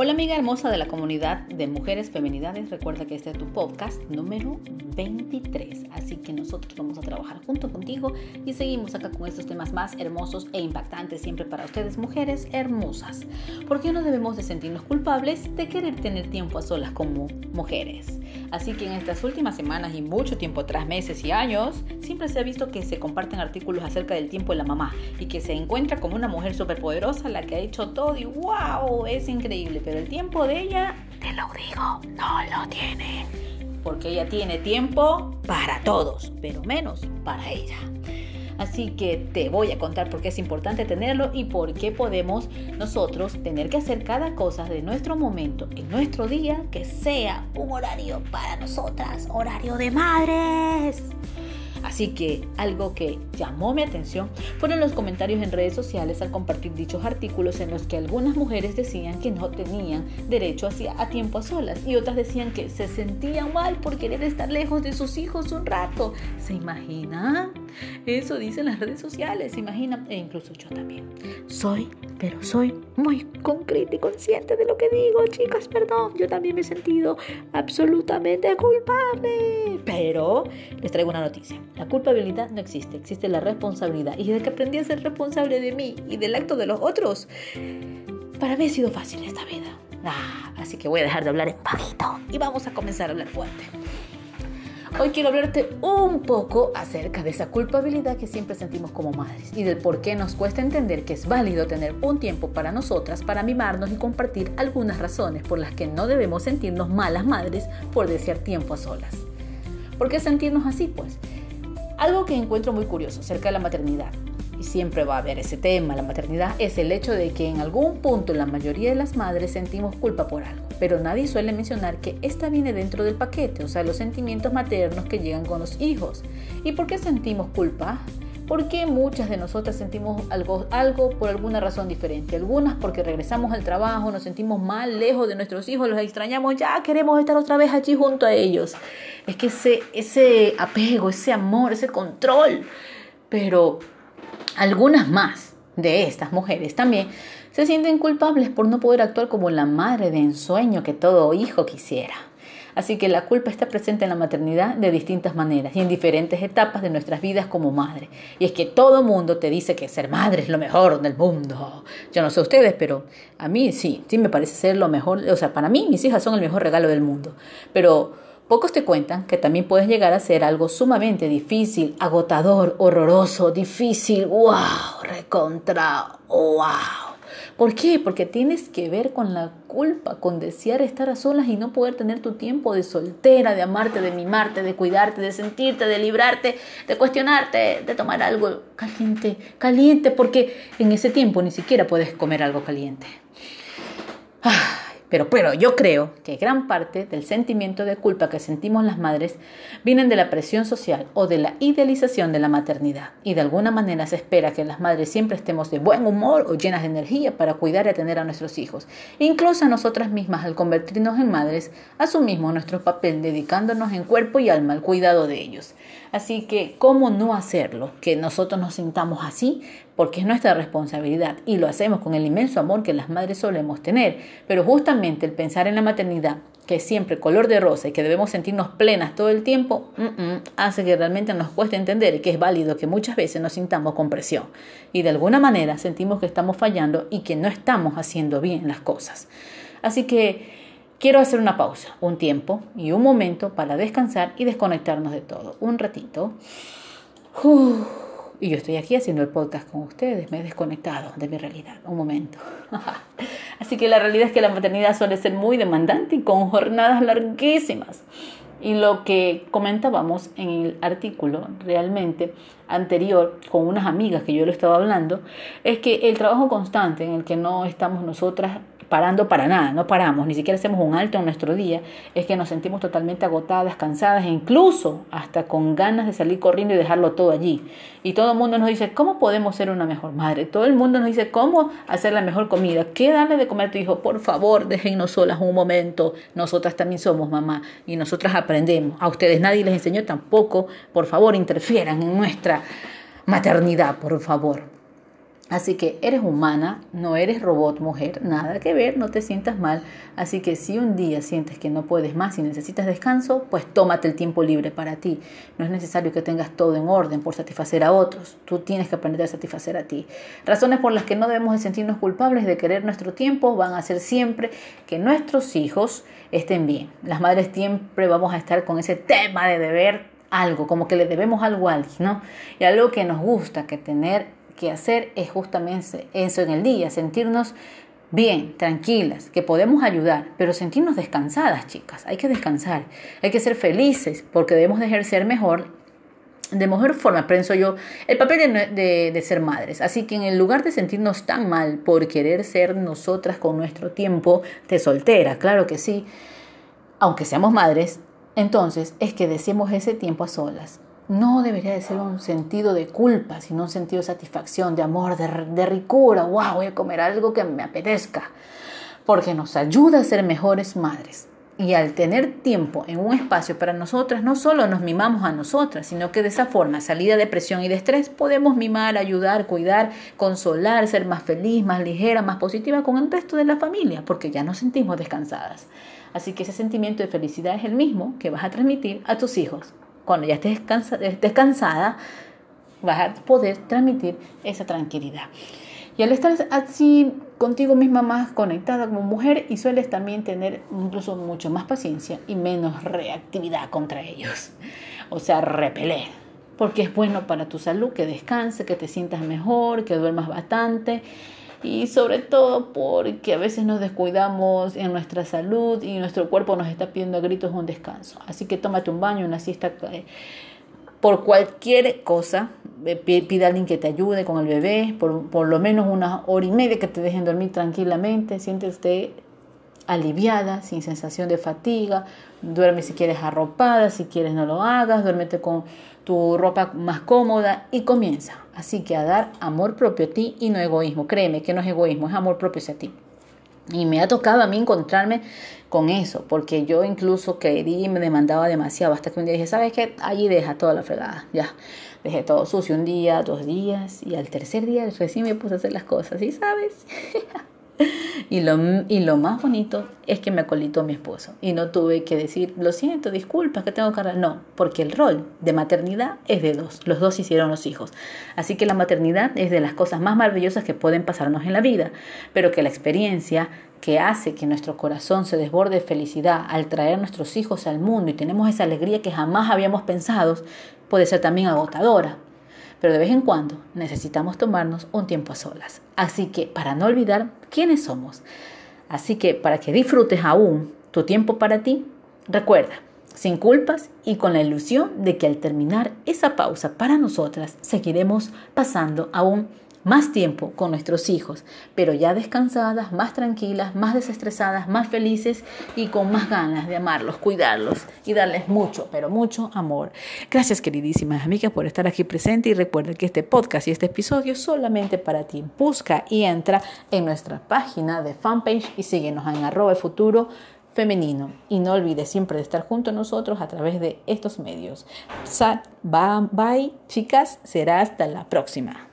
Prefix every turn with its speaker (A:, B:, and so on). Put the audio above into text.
A: Hola amiga hermosa de la comunidad de mujeres feminidades, recuerda que este es tu podcast número 23, así que nosotros vamos a trabajar junto contigo y seguimos acá con estos temas más hermosos e impactantes siempre para ustedes mujeres hermosas. ¿Por qué no debemos de sentirnos culpables de querer tener tiempo a solas como mujeres? Así que en estas últimas semanas y mucho tiempo atrás, meses y años, siempre se ha visto que se comparten artículos acerca del tiempo de la mamá y que se encuentra como una mujer superpoderosa la que ha hecho todo y wow, es increíble pero el tiempo de ella, te lo digo, no lo tiene. Porque ella tiene tiempo para todos, pero menos para ella. Así que te voy a contar por qué es importante tenerlo y por qué podemos nosotros tener que hacer cada cosa de nuestro momento, en nuestro día, que sea un horario para nosotras, horario de madres. Así que algo que llamó mi atención fueron los comentarios en redes sociales al compartir dichos artículos en los que algunas mujeres decían que no tenían derecho a tiempo a solas y otras decían que se sentían mal por querer estar lejos de sus hijos un rato. ¿Se imagina? Eso dicen las redes sociales, ¿se imagina? E incluso yo también. Soy, pero soy muy concreta y consciente de lo que digo, chicas, perdón. Yo también me he sentido absolutamente culpable. Pero les traigo una noticia. La culpabilidad no existe, existe la responsabilidad. Y desde que aprendí a ser responsable de mí y del acto de los otros, para mí ha sido fácil esta vida. Ah, así que voy a dejar de hablar en bajito y vamos a comenzar a hablar fuerte. Hoy quiero hablarte un poco acerca de esa culpabilidad que siempre sentimos como madres y del por qué nos cuesta entender que es válido tener un tiempo para nosotras, para mimarnos y compartir algunas razones por las que no debemos sentirnos malas madres por desear tiempo a solas. ¿Por qué sentirnos así? Pues algo que encuentro muy curioso acerca de la maternidad, y siempre va a haber ese tema, la maternidad, es el hecho de que en algún punto la mayoría de las madres sentimos culpa por algo, pero nadie suele mencionar que esta viene dentro del paquete, o sea, los sentimientos maternos que llegan con los hijos. ¿Y por qué sentimos culpa? Porque muchas de nosotras sentimos algo, algo por alguna razón diferente. Algunas porque regresamos al trabajo, nos sentimos mal, lejos de nuestros hijos, los extrañamos, ya queremos estar otra vez allí junto a ellos es que ese, ese apego, ese amor, ese control. Pero algunas más de estas mujeres también se sienten culpables por no poder actuar como la madre de ensueño que todo hijo quisiera. Así que la culpa está presente en la maternidad de distintas maneras y en diferentes etapas de nuestras vidas como madre. Y es que todo mundo te dice que ser madre es lo mejor del mundo. Yo no sé ustedes, pero a mí sí, sí me parece ser lo mejor. O sea, para mí mis hijas son el mejor regalo del mundo. Pero Pocos te cuentan que también puedes llegar a ser algo sumamente difícil, agotador, horroroso, difícil, wow, recontra, wow. ¿Por qué? Porque tienes que ver con la culpa, con desear estar a solas y no poder tener tu tiempo de soltera, de amarte, de mimarte, de cuidarte, de sentirte, de librarte, de cuestionarte, de tomar algo caliente, caliente, porque en ese tiempo ni siquiera puedes comer algo caliente. Ah. Pero, pero yo creo que gran parte del sentimiento de culpa que sentimos las madres vienen de la presión social o de la idealización de la maternidad. Y de alguna manera se espera que las madres siempre estemos de buen humor o llenas de energía para cuidar y atender a nuestros hijos. Incluso a nosotras mismas, al convertirnos en madres, asumimos nuestro papel dedicándonos en cuerpo y alma al cuidado de ellos. Así que, ¿cómo no hacerlo? Que nosotros nos sintamos así, porque es nuestra responsabilidad y lo hacemos con el inmenso amor que las madres solemos tener. Pero justamente el pensar en la maternidad, que es siempre color de rosa y que debemos sentirnos plenas todo el tiempo, hace que realmente nos cueste entender que es válido que muchas veces nos sintamos con presión y de alguna manera sentimos que estamos fallando y que no estamos haciendo bien las cosas. Así que quiero hacer una pausa, un tiempo y un momento para descansar y desconectarnos de todo. Un ratito. Y yo estoy aquí haciendo el podcast con ustedes, me he desconectado de mi realidad, un momento. Así que la realidad es que la maternidad suele ser muy demandante y con jornadas larguísimas. Y lo que comentábamos en el artículo realmente anterior con unas amigas que yo le estaba hablando, es que el trabajo constante en el que no estamos nosotras parando para nada, no paramos, ni siquiera hacemos un alto en nuestro día, es que nos sentimos totalmente agotadas, cansadas e incluso hasta con ganas de salir corriendo y dejarlo todo allí. Y todo el mundo nos dice, ¿cómo podemos ser una mejor madre? Todo el mundo nos dice, ¿cómo hacer la mejor comida? ¿Qué darle de comer a tu hijo? Por favor, déjennos solas un momento. Nosotras también somos mamá y nosotras aprendemos. A ustedes nadie les enseñó tampoco. Por favor, interfieran en nuestra maternidad, por favor. Así que eres humana, no eres robot mujer, nada que ver, no te sientas mal. Así que si un día sientes que no puedes más y necesitas descanso, pues tómate el tiempo libre para ti. No es necesario que tengas todo en orden por satisfacer a otros. Tú tienes que aprender a satisfacer a ti. Razones por las que no debemos de sentirnos culpables de querer nuestro tiempo van a ser siempre que nuestros hijos estén bien. Las madres siempre vamos a estar con ese tema de deber algo, como que le debemos algo a alguien, ¿no? Y algo que nos gusta, que tener que hacer es justamente eso en el día, sentirnos bien, tranquilas, que podemos ayudar, pero sentirnos descansadas, chicas. Hay que descansar, hay que ser felices, porque debemos de ejercer mejor, de mejor forma, pienso yo, el papel de, de ser madres. Así que en lugar de sentirnos tan mal por querer ser nosotras con nuestro tiempo de soltera, claro que sí, aunque seamos madres, entonces es que deseemos ese tiempo a solas no debería de ser un sentido de culpa, sino un sentido de satisfacción, de amor, de, ricura. ¡Wow! Voy a comer algo que me apetezca. Porque nos ayuda a ser mejores madres. Y al tener tiempo en un espacio para nosotras, no solo nos mimamos a nosotras, sino que de esa forma, salida de presión y de estrés, podemos mimar, ayudar, cuidar, consolar, ser más feliz, más ligera, más positiva con el resto de la familia, porque ya nos sentimos descansadas. Así que ese sentimiento de felicidad es el mismo que vas a transmitir a tus hijos cuando ya estés, descansada, vas a poder transmitir esa tranquilidad. Y al estar así contigo misma más conectada como mujer y sueles también tener incluso mucho más paciencia y menos reactividad contra ellos. O sea, repeler. Porque es bueno para tu salud que descanse, que te sientas mejor, que duermas bastante. Y sobre todo porque a veces nos descuidamos en nuestra salud y nuestro cuerpo nos está pidiendo a gritos un descanso. Así que tómate un baño, una siesta eh, por cualquier cosa, eh, pide a alguien que te ayude con el bebé, por, por, lo menos una hora y media que te dejen dormir tranquilamente, siéntete aliviada, sin sensación de fatiga, duerme si quieres arropada, si quieres no lo hagas, duérmete con tu ropa más cómoda y comienza. Así que a dar amor propio a ti y no egoísmo. Créeme que no es egoísmo, es amor propio hacia ti. Y me ha tocado a mí encontrarme con eso, porque yo incluso quería y me demandaba demasiado, hasta que un día dije, ¿sabes qué? Allí deja toda la fregada, ya. Dejé todo sucio un día, dos días, y al tercer día recién me puse a hacer las cosas, ¿y sabes? Y lo, y lo más bonito es que me acolitó mi esposo y no tuve que decir, lo siento, disculpa, que tengo que. No, porque el rol de maternidad es de dos. Los dos hicieron los hijos. Así que la maternidad es de las cosas más maravillosas que pueden pasarnos en la vida, pero que la experiencia que hace que nuestro corazón se desborde de felicidad al traer nuestros hijos al mundo y tenemos esa alegría que jamás habíamos pensado, puede ser también agotadora pero de vez en cuando necesitamos tomarnos un tiempo a solas. Así que para no olvidar quiénes somos, así que para que disfrutes aún tu tiempo para ti, recuerda, sin culpas y con la ilusión de que al terminar esa pausa para nosotras seguiremos pasando aún más tiempo con nuestros hijos, pero ya descansadas, más tranquilas, más desestresadas, más felices y con más ganas de amarlos, cuidarlos y darles mucho, pero mucho amor. Gracias queridísimas amigas por estar aquí presente y recuerda que este podcast y este episodio es solamente para ti. Busca y entra en nuestra página de fanpage y síguenos en arroba futuro femenino. Y no olvides siempre de estar junto a nosotros a través de estos medios. Bye, bye, chicas. Será hasta la próxima.